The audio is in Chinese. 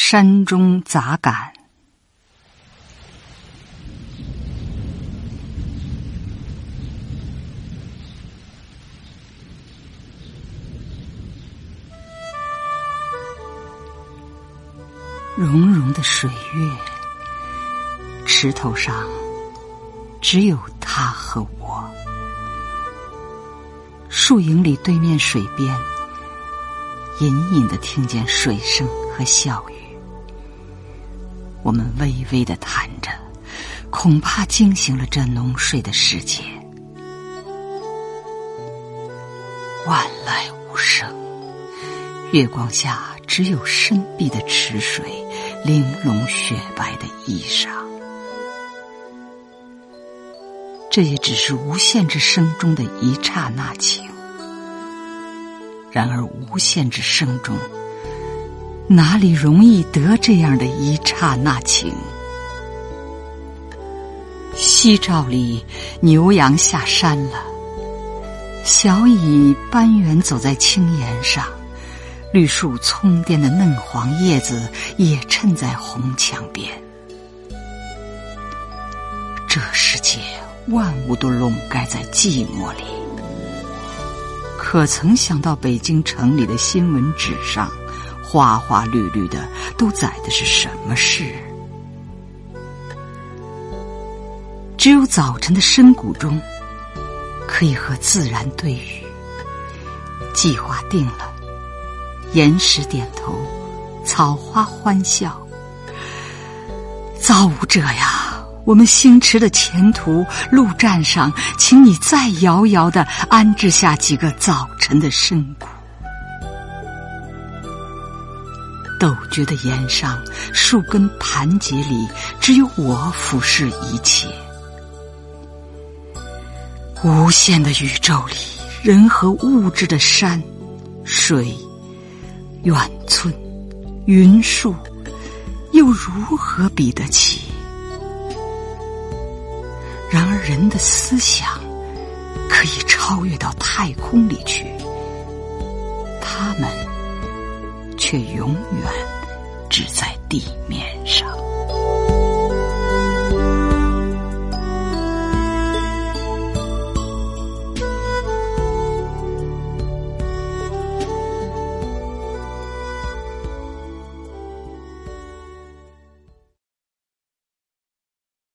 山中杂感。融融的水月，池头上只有他和我。树影里，对面水边，隐隐的听见水声和笑语。我们微微的谈着，恐怕惊醒了这浓睡的世界。万籁无声，月光下只有深碧的池水。玲珑雪白的衣裳，这也只是无限之声中的一刹那情。然而无限之声中，哪里容易得这样的一刹那情？夕照里，牛羊下山了，小蚁搬圆走在青岩上。绿树葱颠的嫩黄叶子也衬在红墙边。这世界万物都笼盖在寂寞里，可曾想到北京城里的新闻纸上，花花绿绿的都载的是什么事？只有早晨的深谷中，可以和自然对语。计划定了。岩石点头，草花欢笑。造物者呀，我们星驰的前途路站上，请你再遥遥的安置下几个早晨的深谷。陡绝的岩上，树根盘结里，只有我俯视一切。无限的宇宙里，人和物质的山水。远村、云树，又如何比得起？然而，人的思想可以超越到太空里去，他们却永远只在地面上。